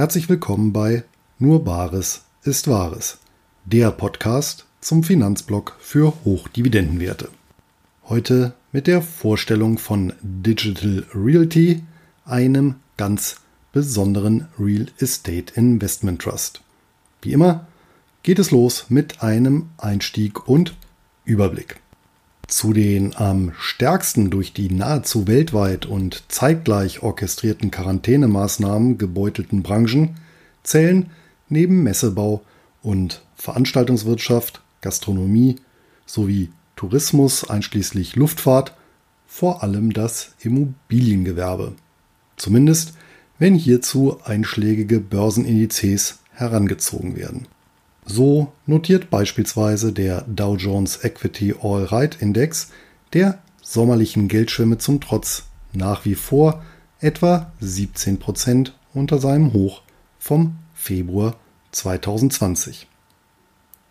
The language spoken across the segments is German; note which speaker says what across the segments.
Speaker 1: Herzlich willkommen bei Nur Bares ist Wahres, der Podcast zum Finanzblock für Hochdividendenwerte. Heute mit der Vorstellung von Digital Realty, einem ganz besonderen Real Estate Investment Trust. Wie immer geht es los mit einem Einstieg und Überblick. Zu den am stärksten durch die nahezu weltweit und zeitgleich orchestrierten Quarantänemaßnahmen gebeutelten Branchen zählen neben Messebau und Veranstaltungswirtschaft, Gastronomie sowie Tourismus einschließlich Luftfahrt vor allem das Immobiliengewerbe. Zumindest wenn hierzu einschlägige Börsenindizes herangezogen werden. So notiert beispielsweise der Dow Jones Equity All Right Index der sommerlichen Geldschwemme zum Trotz nach wie vor etwa 17 Prozent unter seinem Hoch vom Februar 2020.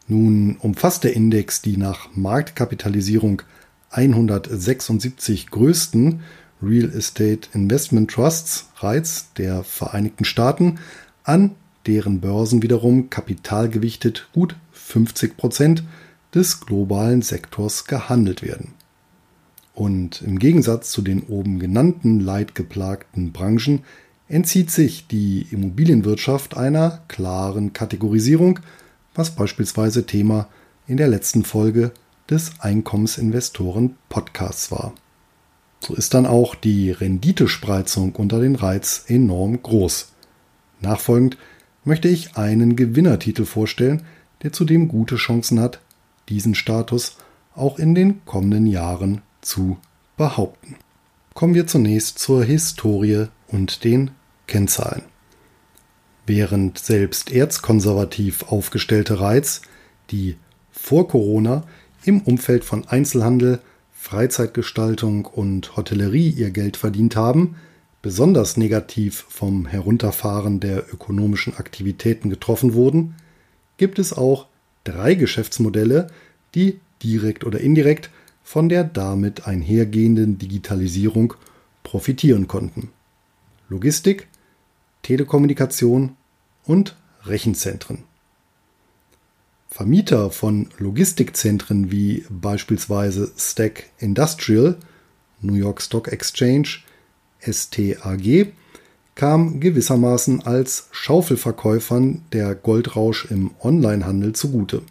Speaker 1: Nun umfasst der Index die nach Marktkapitalisierung 176 größten Real Estate Investment Trusts REITs der Vereinigten Staaten an deren Börsen wiederum kapitalgewichtet gut 50 Prozent des globalen Sektors gehandelt werden. Und im Gegensatz zu den oben genannten leidgeplagten Branchen entzieht sich die Immobilienwirtschaft einer klaren Kategorisierung, was beispielsweise Thema in der letzten Folge des Einkommensinvestoren Podcasts war. So ist dann auch die Renditespreizung unter den Reiz enorm groß. Nachfolgend möchte ich einen Gewinnertitel vorstellen, der zudem gute Chancen hat, diesen Status auch in den kommenden Jahren zu behaupten. Kommen wir zunächst zur Historie und den Kennzahlen. Während selbst erzkonservativ aufgestellte Reiz, die vor Corona im Umfeld von Einzelhandel, Freizeitgestaltung und Hotellerie ihr Geld verdient haben, besonders negativ vom Herunterfahren der ökonomischen Aktivitäten getroffen wurden, gibt es auch drei Geschäftsmodelle, die direkt oder indirekt von der damit einhergehenden Digitalisierung profitieren konnten. Logistik, Telekommunikation und Rechenzentren. Vermieter von Logistikzentren wie beispielsweise Stack Industrial, New York Stock Exchange, STAG kam gewissermaßen als Schaufelverkäufern der Goldrausch im Onlinehandel zugute.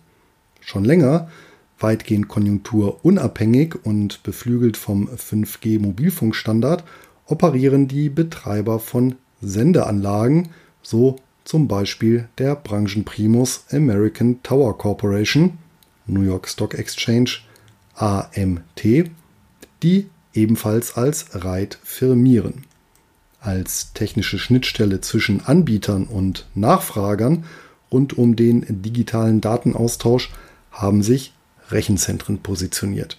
Speaker 1: Schon länger, weitgehend konjunkturunabhängig und beflügelt vom 5G-Mobilfunkstandard, operieren die Betreiber von Sendeanlagen, so zum Beispiel der Branchenprimus American Tower Corporation, New York Stock Exchange, AMT, die ebenfalls als RAID firmieren. Als technische Schnittstelle zwischen Anbietern und Nachfragern rund um den digitalen Datenaustausch haben sich Rechenzentren positioniert.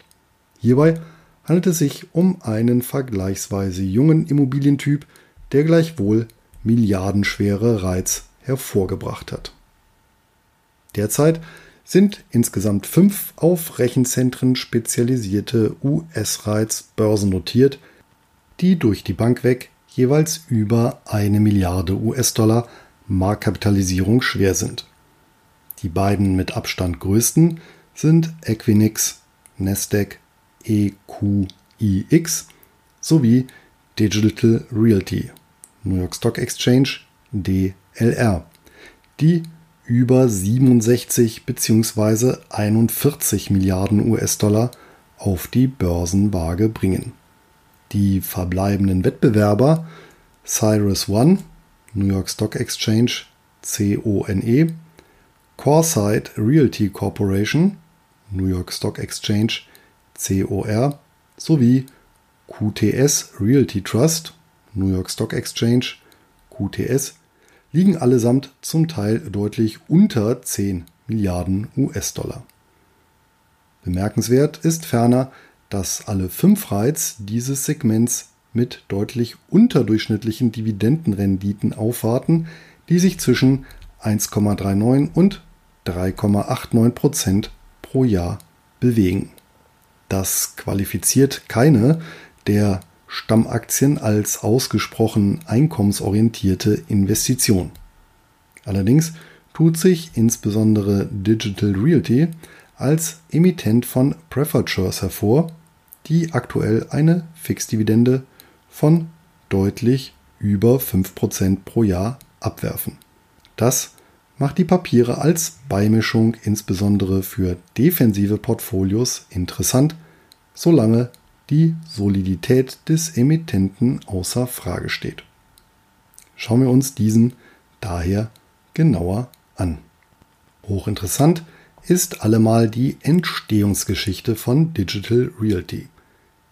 Speaker 1: Hierbei handelt es sich um einen vergleichsweise jungen Immobilientyp, der gleichwohl milliardenschwere Reiz hervorgebracht hat. Derzeit sind insgesamt fünf auf Rechenzentren spezialisierte US-Reiz börsennotiert, die durch die Bank weg jeweils über eine Milliarde US-Dollar Marktkapitalisierung schwer sind. Die beiden mit Abstand größten sind Equinix, Nasdaq, EQIX sowie Digital Realty, New York Stock Exchange, DLR, die über 67 bzw. 41 Milliarden US-Dollar auf die Börsenwaage bringen. Die verbleibenden Wettbewerber Cyrus One, New York Stock Exchange, CONE, Coresight Realty Corporation, New York Stock Exchange, COR, sowie QTS Realty Trust, New York Stock Exchange, QTS, liegen allesamt zum Teil deutlich unter 10 Milliarden US-Dollar. Bemerkenswert ist ferner, dass alle fünf Reiz dieses Segments mit deutlich unterdurchschnittlichen Dividendenrenditen aufwarten, die sich zwischen 1,39 und 3,89 Prozent pro Jahr bewegen. Das qualifiziert keine der Stammaktien als ausgesprochen einkommensorientierte Investition. Allerdings tut sich insbesondere Digital Realty als Emittent von Preferred Shares hervor, die aktuell eine Fixdividende von deutlich über 5% pro Jahr abwerfen. Das macht die Papiere als Beimischung insbesondere für defensive Portfolios interessant, solange die Solidität des Emittenten außer Frage steht. Schauen wir uns diesen daher genauer an. Hochinteressant ist allemal die Entstehungsgeschichte von Digital Realty.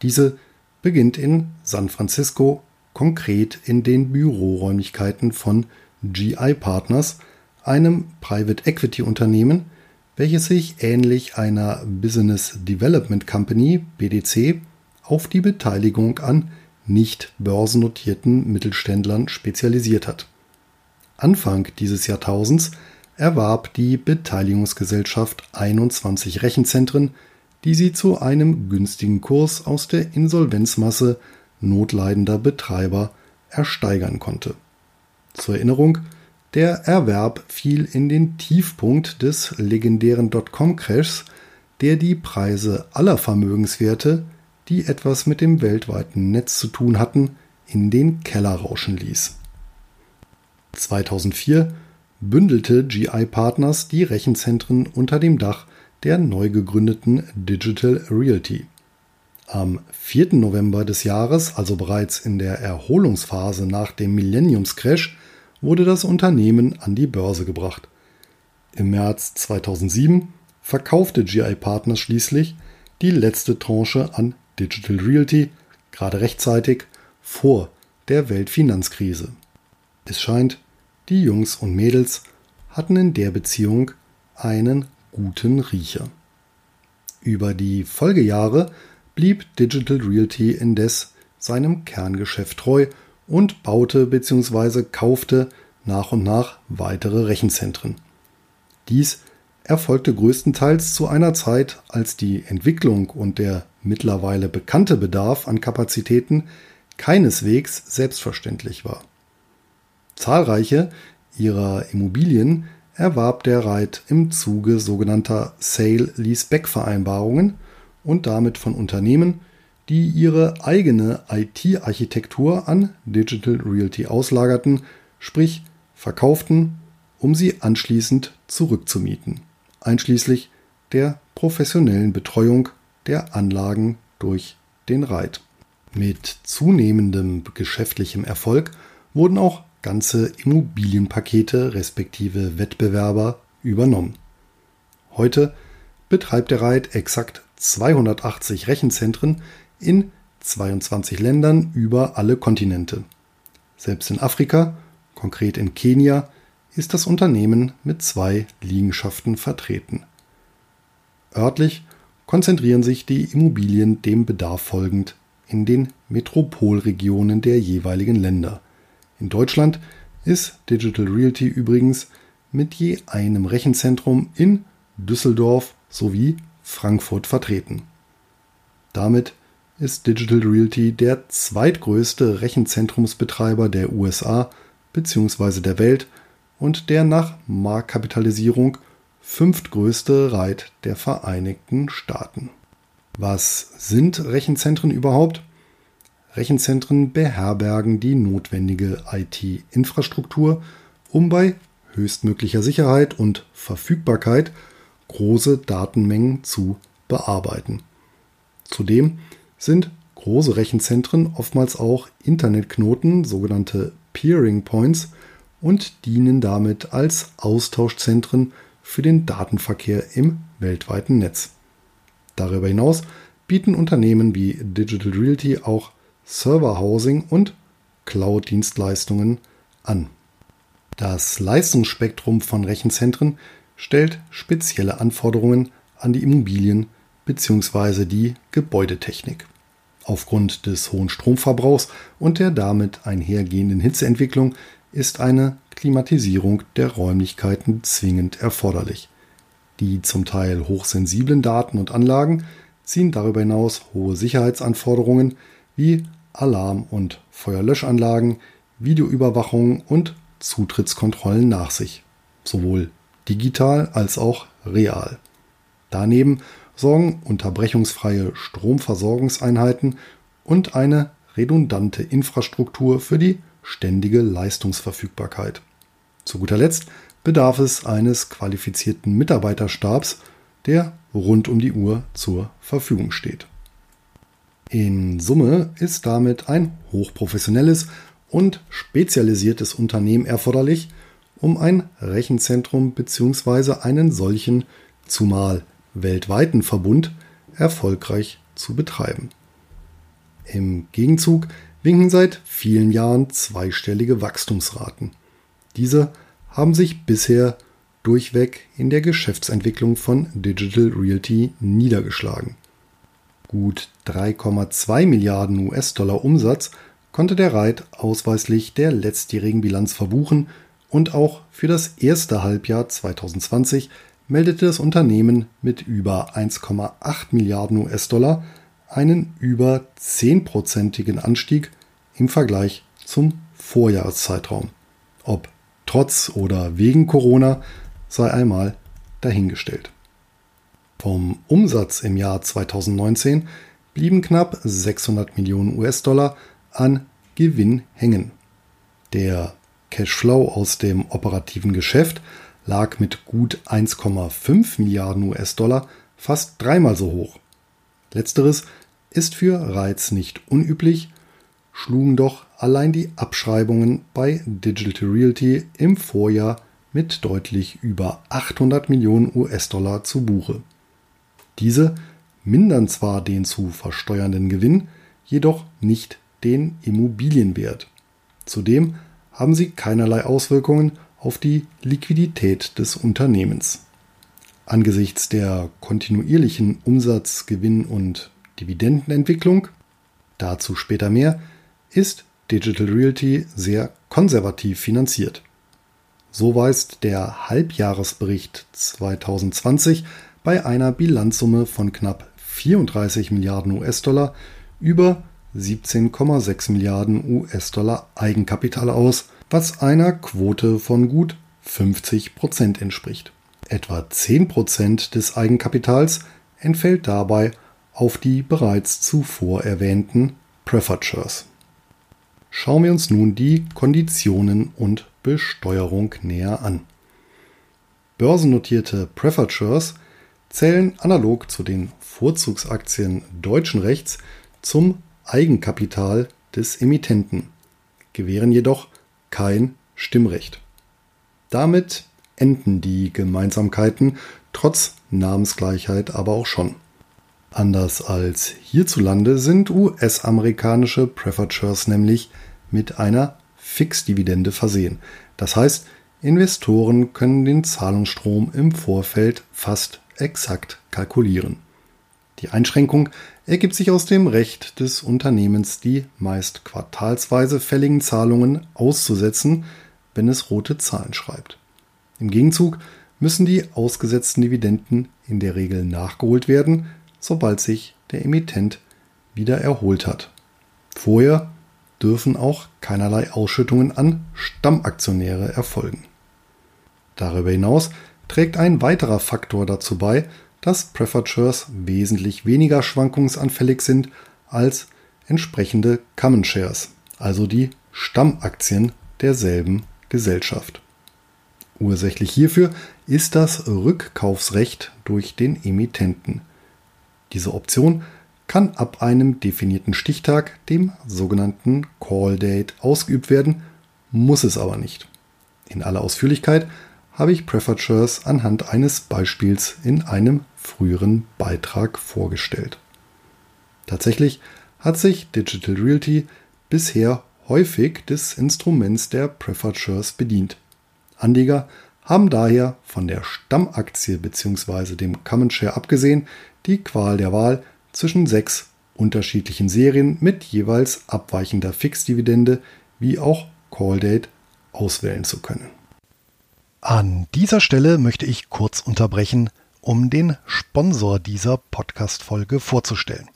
Speaker 1: Diese beginnt in San Francisco, konkret in den Büroräumlichkeiten von GI Partners, einem Private Equity Unternehmen, welches sich ähnlich einer Business Development Company BDC auf die Beteiligung an nicht börsennotierten Mittelständlern spezialisiert hat. Anfang dieses Jahrtausends erwarb die Beteiligungsgesellschaft 21 Rechenzentren, die sie zu einem günstigen Kurs aus der Insolvenzmasse notleidender Betreiber ersteigern konnte. Zur Erinnerung, der Erwerb fiel in den Tiefpunkt des legendären Dotcom-Crashs, der die Preise aller Vermögenswerte, die etwas mit dem weltweiten Netz zu tun hatten, in den Keller rauschen ließ. 2004 bündelte GI Partners die Rechenzentren unter dem Dach der neu gegründeten Digital Realty. Am 4. November des Jahres, also bereits in der Erholungsphase nach dem Millenniumscrash, wurde das Unternehmen an die Börse gebracht. Im März 2007 verkaufte GI Partners schließlich die letzte Tranche an Digital Realty, gerade rechtzeitig vor der Weltfinanzkrise. Es scheint, die Jungs und Mädels hatten in der Beziehung einen guten Riecher. Über die Folgejahre blieb Digital Realty indes seinem Kerngeschäft treu und baute bzw. kaufte nach und nach weitere Rechenzentren. Dies erfolgte größtenteils zu einer Zeit, als die Entwicklung und der mittlerweile bekannte Bedarf an Kapazitäten keineswegs selbstverständlich war. Zahlreiche ihrer Immobilien erwarb der Reit im Zuge sogenannter Sale-Leaseback-Vereinbarungen und damit von Unternehmen, die ihre eigene IT-Architektur an Digital Realty auslagerten, sprich verkauften, um sie anschließend zurückzumieten, einschließlich der professionellen Betreuung der Anlagen durch den Reit. Mit zunehmendem geschäftlichem Erfolg wurden auch ganze Immobilienpakete respektive Wettbewerber übernommen. Heute betreibt der Reit exakt 280 Rechenzentren in 22 Ländern über alle Kontinente. Selbst in Afrika, konkret in Kenia, ist das Unternehmen mit zwei Liegenschaften vertreten. Örtlich konzentrieren sich die Immobilien dem Bedarf folgend in den Metropolregionen der jeweiligen Länder. In Deutschland ist Digital Realty übrigens mit je einem Rechenzentrum in Düsseldorf sowie Frankfurt vertreten. Damit ist Digital Realty der zweitgrößte Rechenzentrumsbetreiber der USA bzw. der Welt und der nach Marktkapitalisierung fünftgrößte Reit der Vereinigten Staaten. Was sind Rechenzentren überhaupt? Rechenzentren beherbergen die notwendige IT-Infrastruktur, um bei höchstmöglicher Sicherheit und Verfügbarkeit große Datenmengen zu bearbeiten. Zudem sind große Rechenzentren oftmals auch Internetknoten, sogenannte Peering Points, und dienen damit als Austauschzentren für den Datenverkehr im weltweiten Netz. Darüber hinaus bieten Unternehmen wie Digital Realty auch Serverhousing und Cloud-Dienstleistungen an. Das Leistungsspektrum von Rechenzentren stellt spezielle Anforderungen an die Immobilien bzw. die Gebäudetechnik. Aufgrund des hohen Stromverbrauchs und der damit einhergehenden Hitzeentwicklung ist eine Klimatisierung der Räumlichkeiten zwingend erforderlich. Die zum Teil hochsensiblen Daten und Anlagen ziehen darüber hinaus hohe Sicherheitsanforderungen wie Alarm- und Feuerlöschanlagen, Videoüberwachung und Zutrittskontrollen nach sich, sowohl digital als auch real. Daneben sorgen unterbrechungsfreie Stromversorgungseinheiten und eine redundante Infrastruktur für die ständige Leistungsverfügbarkeit. Zu guter Letzt bedarf es eines qualifizierten Mitarbeiterstabs, der rund um die Uhr zur Verfügung steht. In Summe ist damit ein hochprofessionelles und spezialisiertes Unternehmen erforderlich, um ein Rechenzentrum bzw. einen solchen, zumal weltweiten Verbund erfolgreich zu betreiben. Im Gegenzug winken seit vielen Jahren zweistellige Wachstumsraten. Diese haben sich bisher durchweg in der Geschäftsentwicklung von Digital Realty niedergeschlagen. Gut 3,2 Milliarden US-Dollar Umsatz konnte der Reit ausweislich der letztjährigen Bilanz verbuchen und auch für das erste Halbjahr 2020 meldete das Unternehmen mit über 1,8 Milliarden US-Dollar einen über 10-prozentigen Anstieg im Vergleich zum Vorjahreszeitraum. Ob trotz oder wegen Corona sei einmal dahingestellt. Vom Umsatz im Jahr 2019 blieben knapp 600 Millionen US-Dollar an Gewinn hängen. Der Cashflow aus dem operativen Geschäft lag mit gut 1,5 Milliarden US-Dollar fast dreimal so hoch. Letzteres ist für Reiz nicht unüblich, schlugen doch allein die Abschreibungen bei Digital Realty im Vorjahr mit deutlich über 800 Millionen US-Dollar zu Buche. Diese mindern zwar den zu versteuernden Gewinn, jedoch nicht den Immobilienwert. Zudem haben sie keinerlei Auswirkungen auf die Liquidität des Unternehmens. Angesichts der kontinuierlichen Umsatz-, Gewinn- und Dividendenentwicklung, dazu später mehr, ist Digital Realty sehr konservativ finanziert. So weist der Halbjahresbericht 2020 bei einer Bilanzsumme von knapp 34 Milliarden US-Dollar über 17,6 Milliarden US-Dollar Eigenkapital aus, was einer Quote von gut 50 Prozent entspricht. Etwa 10 Prozent des Eigenkapitals entfällt dabei auf die bereits zuvor erwähnten Preferred Shares. Schauen wir uns nun die Konditionen und Besteuerung näher an. Börsennotierte Preferred Shares zählen analog zu den Vorzugsaktien deutschen Rechts zum Eigenkapital des Emittenten, gewähren jedoch kein Stimmrecht. Damit enden die Gemeinsamkeiten trotz Namensgleichheit aber auch schon. Anders als hierzulande sind US-amerikanische Preferred nämlich mit einer Fixdividende versehen. Das heißt, Investoren können den Zahlungsstrom im Vorfeld fast exakt kalkulieren. Die Einschränkung ergibt sich aus dem Recht des Unternehmens, die meist quartalsweise fälligen Zahlungen auszusetzen, wenn es rote Zahlen schreibt. Im Gegenzug müssen die ausgesetzten Dividenden in der Regel nachgeholt werden, sobald sich der Emittent wieder erholt hat. Vorher dürfen auch keinerlei Ausschüttungen an Stammaktionäre erfolgen. Darüber hinaus trägt ein weiterer Faktor dazu bei, dass Preferred Shares wesentlich weniger schwankungsanfällig sind als entsprechende Common Shares, also die Stammaktien derselben Gesellschaft. Ursächlich hierfür ist das Rückkaufsrecht durch den Emittenten. Diese Option kann ab einem definierten Stichtag, dem sogenannten Call Date, ausgeübt werden, muss es aber nicht. In aller Ausführlichkeit habe ich Shares anhand eines Beispiels in einem früheren Beitrag vorgestellt. Tatsächlich hat sich Digital Realty bisher häufig des Instruments der Shares bedient. Anleger haben daher von der Stammaktie bzw. dem Common Share abgesehen die Qual der Wahl zwischen sechs unterschiedlichen Serien mit jeweils abweichender Fixdividende wie auch Call Date auswählen zu können. An dieser Stelle möchte ich kurz unterbrechen, um den Sponsor dieser Podcast-Folge vorzustellen.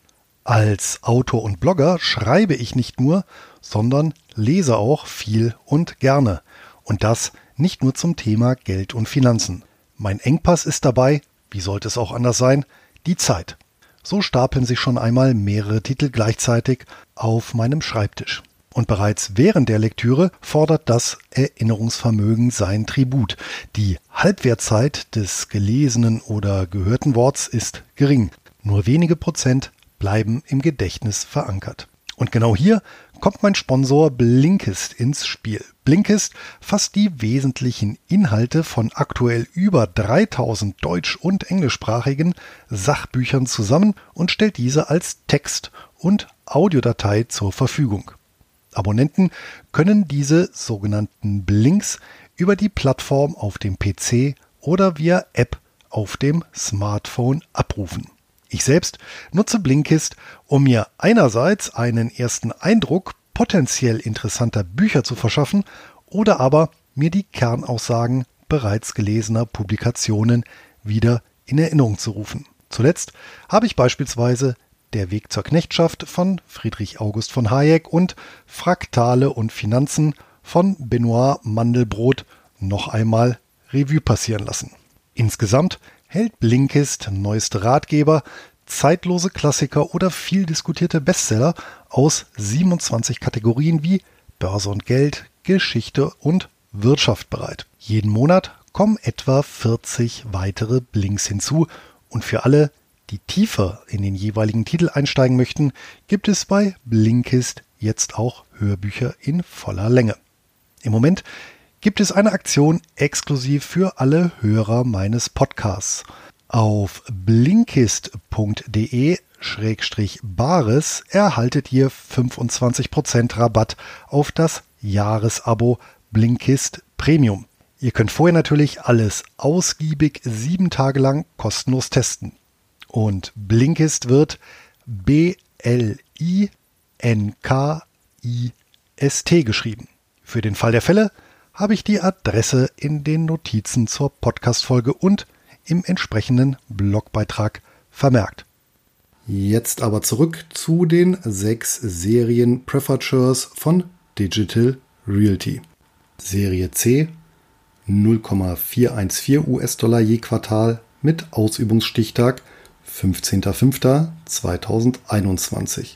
Speaker 1: Als Autor und Blogger schreibe ich nicht nur, sondern lese auch viel und gerne. Und das nicht nur zum Thema Geld und Finanzen. Mein Engpass ist dabei, wie sollte es auch anders sein, die Zeit. So stapeln sich schon einmal mehrere Titel gleichzeitig auf meinem Schreibtisch. Und bereits während der Lektüre fordert das Erinnerungsvermögen sein Tribut. Die Halbwertzeit des gelesenen oder gehörten Worts ist gering. Nur wenige Prozent bleiben im Gedächtnis verankert. Und genau hier kommt mein Sponsor Blinkist ins Spiel. Blinkist fasst die wesentlichen Inhalte von aktuell über 3000 deutsch- und englischsprachigen Sachbüchern zusammen und stellt diese als Text- und Audiodatei zur Verfügung. Abonnenten können diese sogenannten Blinks über die Plattform auf dem PC oder via App auf dem Smartphone abrufen. Ich selbst nutze Blinkist, um mir einerseits einen ersten Eindruck potenziell interessanter Bücher zu verschaffen oder aber mir die Kernaussagen bereits gelesener Publikationen wieder in Erinnerung zu rufen. Zuletzt habe ich beispielsweise der Weg zur Knechtschaft von Friedrich August von Hayek und Fraktale und Finanzen von Benoit Mandelbrot noch einmal Revue passieren lassen. Insgesamt hält Blinkist neueste Ratgeber, zeitlose Klassiker oder viel diskutierte Bestseller aus 27 Kategorien wie Börse und Geld, Geschichte und Wirtschaft bereit. Jeden Monat kommen etwa 40 weitere Blinks hinzu und für alle, die tiefer in den jeweiligen Titel einsteigen möchten, gibt es bei Blinkist jetzt auch Hörbücher in voller Länge. Im Moment gibt es eine Aktion exklusiv für alle Hörer meines Podcasts. Auf blinkist.de Bares erhaltet ihr 25% Rabatt auf das Jahresabo Blinkist Premium. Ihr könnt vorher natürlich alles ausgiebig sieben Tage lang kostenlos testen. Und Blinkist wird B-L-I-N-K-I-S-T geschrieben. Für den Fall der Fälle habe ich die Adresse in den Notizen zur Podcast-Folge und im entsprechenden Blogbeitrag vermerkt. Jetzt aber zurück zu den sechs Serien Prefatures von Digital Realty. Serie C 0,414 US-Dollar je Quartal mit Ausübungsstichtag 15.05.2021.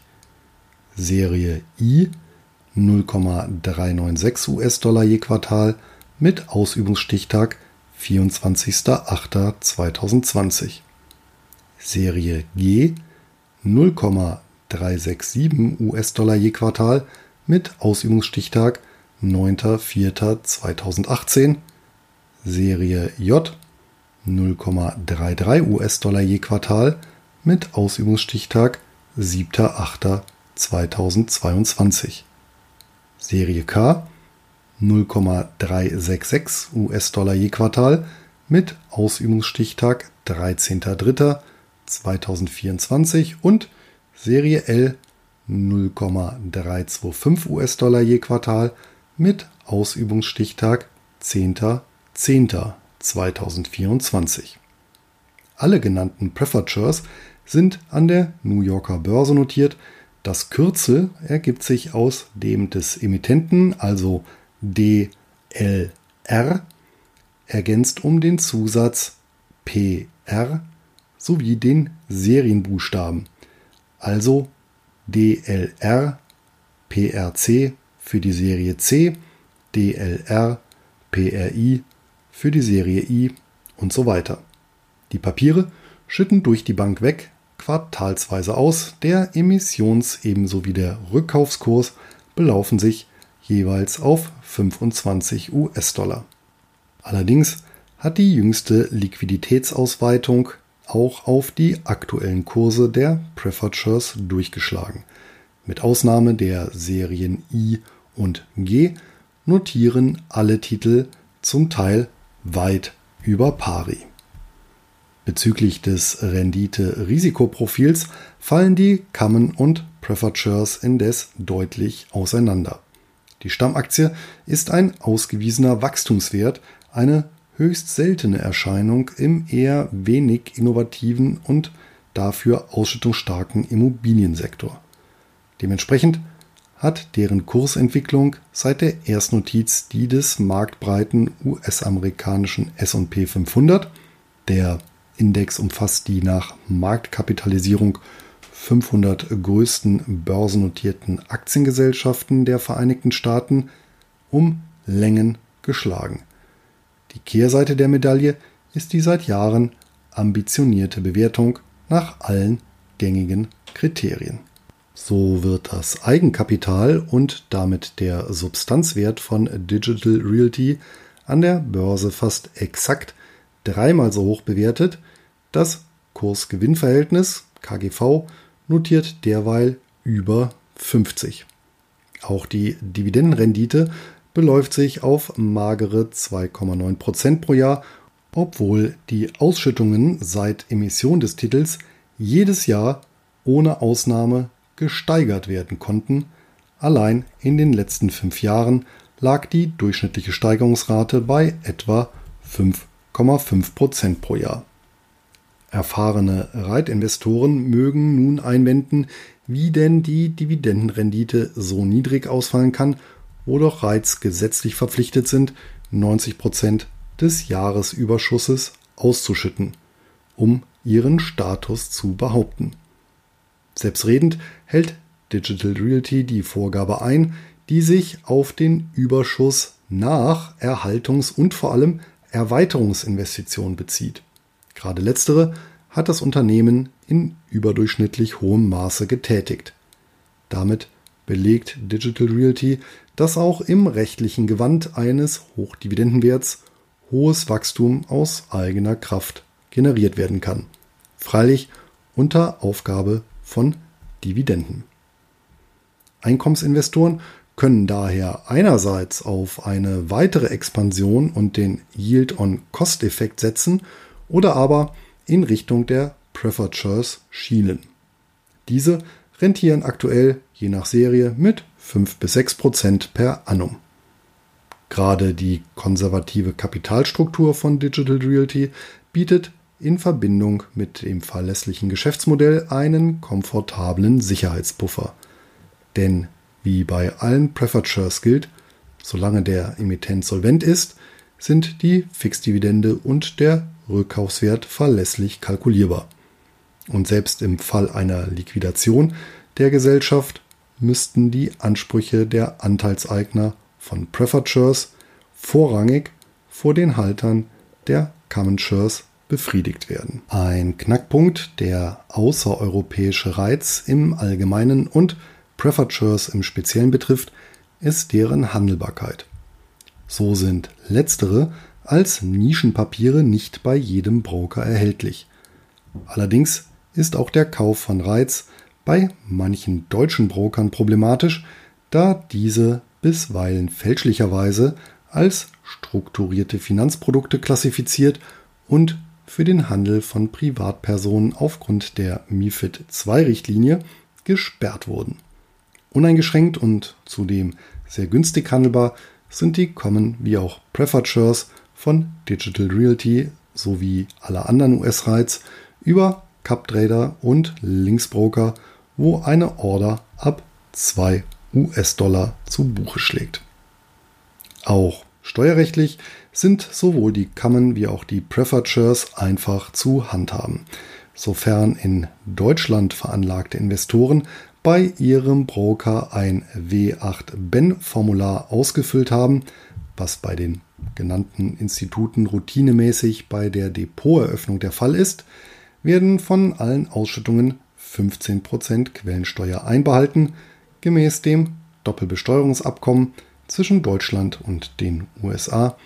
Speaker 1: Serie I 0,396 US-Dollar je Quartal mit Ausübungsstichtag 24.08.2020. Serie G 0,367 US-Dollar je Quartal mit Ausübungsstichtag 9.04.2018. Serie J 0,33 US-Dollar je Quartal mit Ausübungsstichtag 7.08.2022. Serie K 0,366 US-Dollar je Quartal mit Ausübungsstichtag 13.03.2024 und Serie L 0,325 US-Dollar je Quartal mit Ausübungsstichtag 10.10.2024. Alle genannten Preferred sind an der New Yorker Börse notiert. Das Kürzel ergibt sich aus dem des Emittenten, also DLR, ergänzt um den Zusatz PR sowie den Serienbuchstaben, also DLR PRC für die Serie C, DLR PRI für die Serie I und so weiter. Die Papiere schütten durch die Bank weg quartalsweise aus. Der Emissions- ebenso wie der Rückkaufskurs belaufen sich jeweils auf 25 US-Dollar. Allerdings hat die jüngste Liquiditätsausweitung auch auf die aktuellen Kurse der Preferred Shares durchgeschlagen. Mit Ausnahme der Serien I und G notieren alle Titel zum Teil weit über pari. Bezüglich des Rendite-Risikoprofils fallen die Common und Preferred Shares indes deutlich auseinander. Die Stammaktie ist ein ausgewiesener Wachstumswert, eine höchst seltene Erscheinung im eher wenig innovativen und dafür ausschüttungsstarken Immobiliensektor. Dementsprechend hat deren Kursentwicklung seit der Erstnotiz die des marktbreiten US-amerikanischen SP 500. Der Index umfasst die nach Marktkapitalisierung 500 größten börsennotierten Aktiengesellschaften der Vereinigten Staaten um Längen geschlagen. Die Kehrseite der Medaille ist die seit Jahren ambitionierte Bewertung nach allen gängigen Kriterien. So wird das Eigenkapital und damit der Substanzwert von Digital Realty an der Börse fast exakt dreimal so hoch bewertet. Das Kurs-Gewinn-Verhältnis KGV notiert derweil über 50. Auch die Dividendenrendite beläuft sich auf magere 2,9 Prozent pro Jahr, obwohl die Ausschüttungen seit Emission des Titels jedes Jahr ohne Ausnahme gesteigert werden konnten. Allein in den letzten fünf Jahren lag die durchschnittliche Steigerungsrate bei etwa 5,5 Prozent pro Jahr. Erfahrene Reitinvestoren mögen nun einwenden, wie denn die Dividendenrendite so niedrig ausfallen kann, wo doch Reits gesetzlich verpflichtet sind, 90 Prozent des Jahresüberschusses auszuschütten, um ihren Status zu behaupten. Selbstredend hält Digital Realty die Vorgabe ein, die sich auf den Überschuss nach Erhaltungs- und vor allem Erweiterungsinvestitionen bezieht. Gerade letztere hat das Unternehmen in überdurchschnittlich hohem Maße getätigt. Damit belegt Digital Realty, dass auch im rechtlichen Gewand eines Hochdividendenwerts hohes Wachstum aus eigener Kraft generiert werden kann. Freilich unter Aufgabe von Dividenden. Einkommensinvestoren können daher einerseits auf eine weitere Expansion und den Yield-on-Cost-Effekt setzen oder aber in Richtung der Preferred Shares schielen. Diese rentieren aktuell je nach Serie mit 5 bis 6 Prozent per annum. Gerade die konservative Kapitalstruktur von Digital Realty bietet in Verbindung mit dem verlässlichen Geschäftsmodell einen komfortablen Sicherheitspuffer. Denn wie bei allen Preferred Shares gilt, solange der Emittent solvent ist, sind die Fixdividende und der Rückkaufswert verlässlich kalkulierbar. Und selbst im Fall einer Liquidation der Gesellschaft müssten die Ansprüche der Anteilseigner von Preferred Shares vorrangig vor den Haltern der Common Shares befriedigt werden. Ein Knackpunkt, der außereuropäische Reiz im Allgemeinen und Shares im Speziellen betrifft, ist deren Handelbarkeit. So sind letztere als Nischenpapiere nicht bei jedem Broker erhältlich. Allerdings ist auch der Kauf von Reiz bei manchen deutschen Brokern problematisch, da diese bisweilen fälschlicherweise als strukturierte Finanzprodukte klassifiziert und für den Handel von Privatpersonen aufgrund der MIFID II-Richtlinie gesperrt wurden. Uneingeschränkt und zudem sehr günstig handelbar sind die Common wie auch Preferred Shares von Digital Realty sowie aller anderen US-Rights über CupTrader und Linksbroker, wo eine Order ab 2 US-Dollar zu Buche schlägt. Auch steuerrechtlich sind sowohl die Common wie auch die Preferred Shares einfach zu handhaben, sofern in Deutschland veranlagte Investoren bei ihrem Broker ein W8-Ben-Formular ausgefüllt haben, was bei den genannten Instituten routinemäßig bei der Depoteröffnung der Fall ist, werden von allen Ausschüttungen 15% Quellensteuer einbehalten, gemäß dem Doppelbesteuerungsabkommen zwischen Deutschland und den USA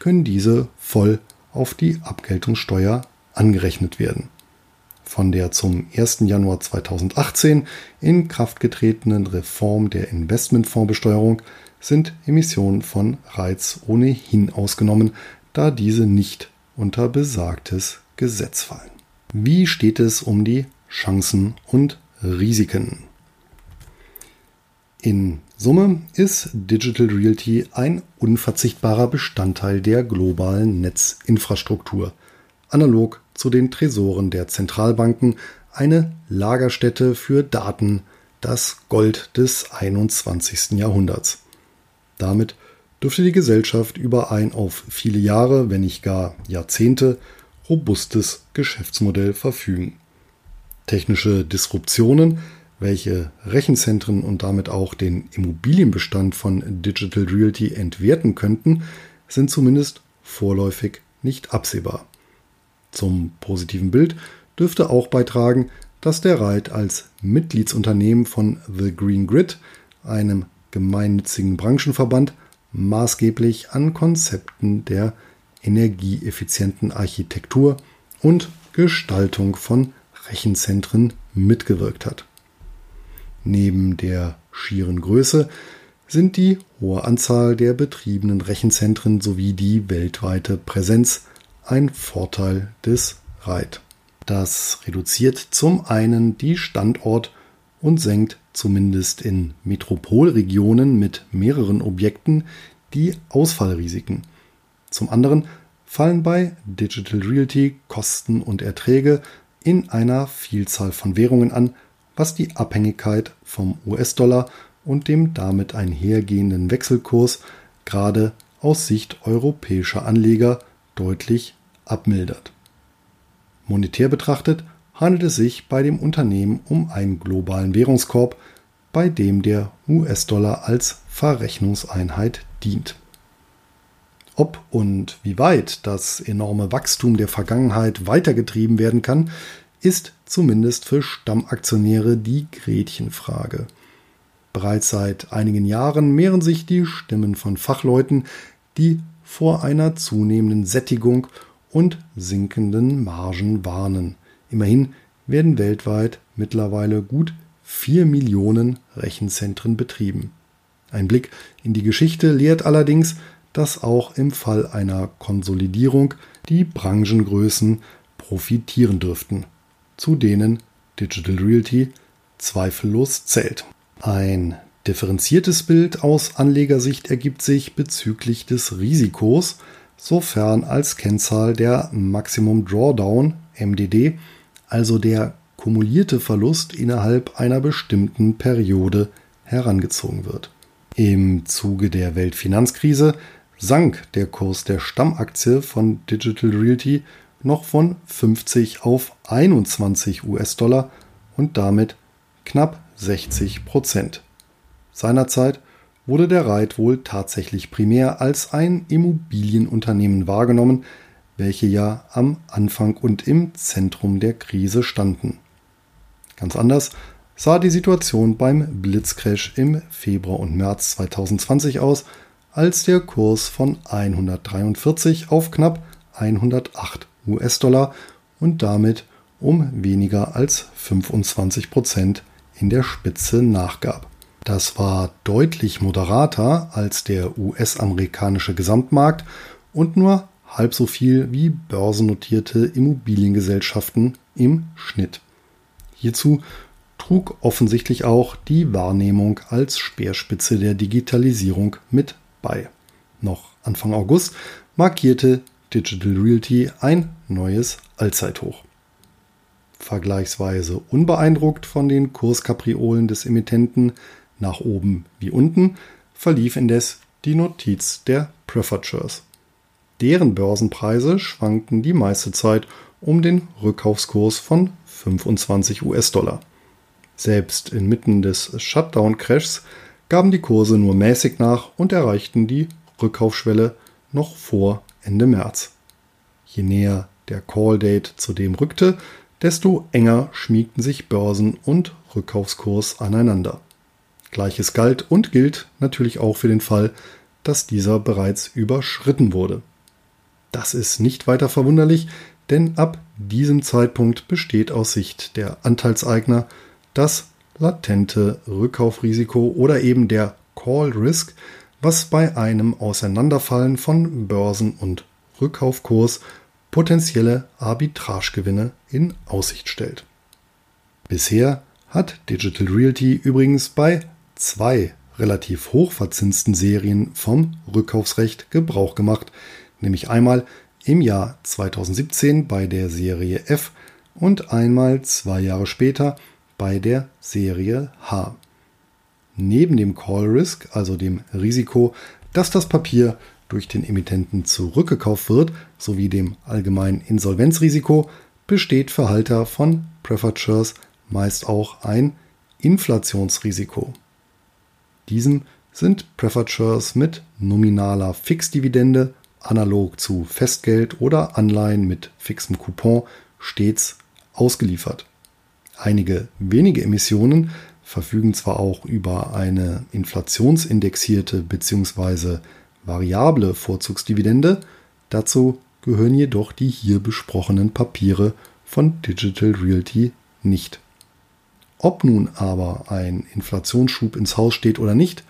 Speaker 1: können diese voll auf die Abgeltungssteuer angerechnet werden. Von der zum 1. Januar 2018 in Kraft getretenen Reform der Investmentfondsbesteuerung sind Emissionen von Reiz ohnehin ausgenommen, da diese nicht unter besagtes Gesetz fallen. Wie steht es um die Chancen und Risiken? In Summe ist Digital Realty ein unverzichtbarer Bestandteil der globalen Netzinfrastruktur, analog zu den Tresoren der Zentralbanken eine Lagerstätte für Daten, das Gold des 21. Jahrhunderts. Damit dürfte die Gesellschaft über ein auf viele Jahre, wenn nicht gar Jahrzehnte, robustes Geschäftsmodell verfügen. Technische Disruptionen, welche Rechenzentren und damit auch den Immobilienbestand von Digital Realty entwerten könnten, sind zumindest vorläufig nicht absehbar. Zum positiven Bild dürfte auch beitragen, dass der Reit als Mitgliedsunternehmen von The Green Grid, einem gemeinnützigen Branchenverband, maßgeblich an Konzepten der energieeffizienten Architektur und Gestaltung von Rechenzentren mitgewirkt hat. Neben der schieren Größe sind die hohe Anzahl der betriebenen Rechenzentren sowie die weltweite Präsenz ein Vorteil des REIT. Das reduziert zum einen die Standort- und senkt zumindest in Metropolregionen mit mehreren Objekten die Ausfallrisiken. Zum anderen fallen bei Digital Realty Kosten und Erträge in einer Vielzahl von Währungen an, was die Abhängigkeit vom US-Dollar und dem damit einhergehenden Wechselkurs gerade aus Sicht europäischer Anleger deutlich abmildert. Monetär betrachtet handelt es sich bei dem Unternehmen um einen globalen Währungskorb, bei dem der US-Dollar als Verrechnungseinheit dient. Ob und wie weit das enorme Wachstum der Vergangenheit weitergetrieben werden kann, ist zumindest für Stammaktionäre die Gretchenfrage. Bereits seit einigen Jahren mehren sich die Stimmen von Fachleuten, die vor einer zunehmenden Sättigung und sinkenden Margen warnen. Immerhin werden weltweit mittlerweile gut 4 Millionen Rechenzentren betrieben. Ein Blick in die Geschichte lehrt allerdings, dass auch im Fall einer Konsolidierung die Branchengrößen profitieren dürften, zu denen Digital Realty zweifellos zählt. Ein differenziertes Bild aus Anlegersicht ergibt sich bezüglich des Risikos, sofern als Kennzahl der Maximum Drawdown MDD, also der kumulierte Verlust innerhalb einer bestimmten Periode herangezogen wird. Im Zuge der Weltfinanzkrise sank der Kurs der Stammaktie von Digital Realty noch von 50 auf 21 US-Dollar und damit knapp 60 Prozent. Seinerzeit wurde der Reit wohl tatsächlich primär als ein Immobilienunternehmen wahrgenommen, welche ja am Anfang und im Zentrum der Krise standen. Ganz anders sah die Situation beim Blitzcrash im Februar und März 2020 aus, als der Kurs von 143 auf knapp 108 US-Dollar und damit um weniger als 25 Prozent in der Spitze nachgab. Das war deutlich moderater als der US-amerikanische Gesamtmarkt und nur halb so viel wie börsennotierte Immobiliengesellschaften im Schnitt. Hierzu trug offensichtlich auch die Wahrnehmung als Speerspitze der Digitalisierung mit bei. Noch Anfang August markierte Digital Realty ein neues Allzeithoch. Vergleichsweise unbeeindruckt von den Kurskapriolen des Emittenten nach oben wie unten verlief indes die Notiz der Preferred Deren Börsenpreise schwankten die meiste Zeit um den Rückkaufskurs von 25 US-Dollar. Selbst inmitten des Shutdown-Crashs gaben die Kurse nur mäßig nach und erreichten die Rückkaufschwelle noch vor Ende März. Je näher der Call-Date zudem rückte, desto enger schmiegten sich Börsen und Rückkaufskurs aneinander. Gleiches galt und gilt natürlich auch für den Fall, dass dieser bereits überschritten wurde. Das ist nicht weiter verwunderlich, denn ab diesem Zeitpunkt besteht aus Sicht der Anteilseigner das latente Rückkaufrisiko oder eben der Call Risk, was bei einem Auseinanderfallen von Börsen- und Rückkaufkurs potenzielle Arbitragegewinne in Aussicht stellt. Bisher hat Digital Realty übrigens bei zwei relativ hochverzinsten Serien vom Rückkaufsrecht Gebrauch gemacht, nämlich einmal im Jahr 2017 bei der Serie F und einmal zwei Jahre später bei der Serie H. Neben dem Call Risk, also dem Risiko, dass das Papier durch den Emittenten zurückgekauft wird, sowie dem allgemeinen Insolvenzrisiko, besteht für Halter von Preferred Shares meist auch ein Inflationsrisiko. Diesem sind Preferred Shares mit nominaler Fixdividende analog zu Festgeld oder Anleihen mit fixem Coupon stets ausgeliefert. Einige wenige Emissionen verfügen zwar auch über eine inflationsindexierte bzw. variable Vorzugsdividende, dazu gehören jedoch die hier besprochenen Papiere von Digital Realty nicht. Ob nun aber ein Inflationsschub ins Haus steht oder nicht,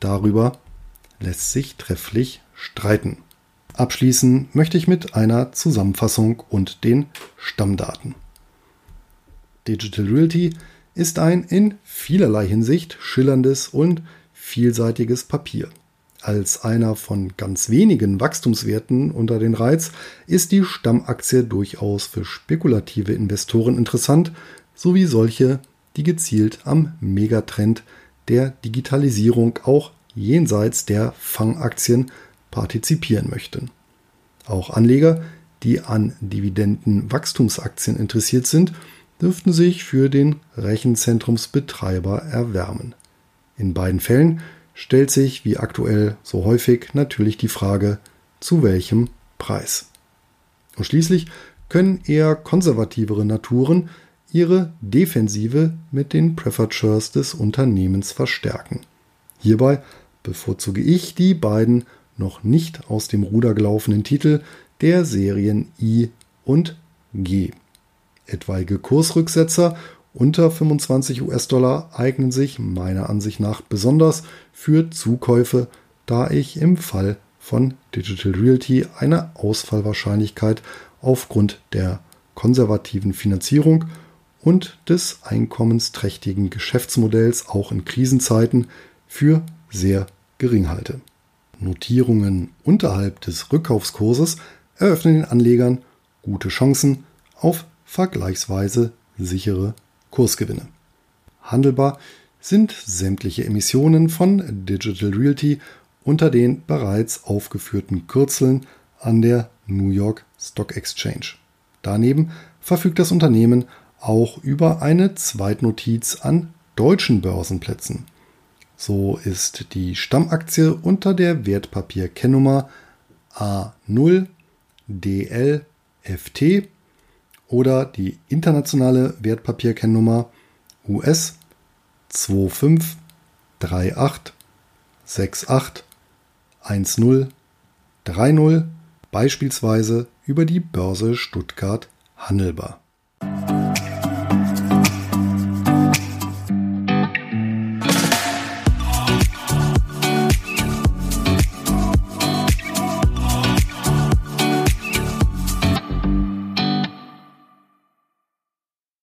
Speaker 1: darüber lässt sich trefflich streiten. Abschließen möchte ich mit einer Zusammenfassung und den Stammdaten. Digital Realty ist ein in vielerlei Hinsicht schillerndes und vielseitiges Papier. Als einer von ganz wenigen Wachstumswerten unter den Reiz ist die Stammaktie durchaus für spekulative Investoren interessant, sowie solche, die gezielt am Megatrend der Digitalisierung auch jenseits der Fangaktien partizipieren möchten. Auch Anleger, die an Dividendenwachstumsaktien interessiert sind, dürften sich für den Rechenzentrumsbetreiber erwärmen. In beiden Fällen stellt sich, wie aktuell so häufig, natürlich die Frage, zu welchem Preis. Und schließlich können eher konservativere Naturen ihre Defensive mit den Shares des Unternehmens verstärken. Hierbei bevorzuge ich die beiden noch nicht aus dem Ruder gelaufenen Titel der Serien I und G. Etwaige Kursrücksetzer unter 25 US-Dollar eignen sich meiner Ansicht nach besonders für Zukäufe, da ich im Fall von Digital Realty eine Ausfallwahrscheinlichkeit aufgrund der konservativen Finanzierung und des einkommensträchtigen Geschäftsmodells auch in Krisenzeiten für sehr gering halte. Notierungen unterhalb des Rückkaufskurses eröffnen den Anlegern gute Chancen auf vergleichsweise sichere Kursgewinne. Handelbar sind sämtliche Emissionen von Digital Realty unter den bereits aufgeführten Kürzeln an der New York Stock Exchange. Daneben verfügt das Unternehmen auch über eine Zweitnotiz an deutschen Börsenplätzen. So ist die Stammaktie unter der Wertpapierkennnummer A0DLFT oder die internationale Wertpapierkennnummer US 2538681030 beispielsweise über die Börse Stuttgart handelbar.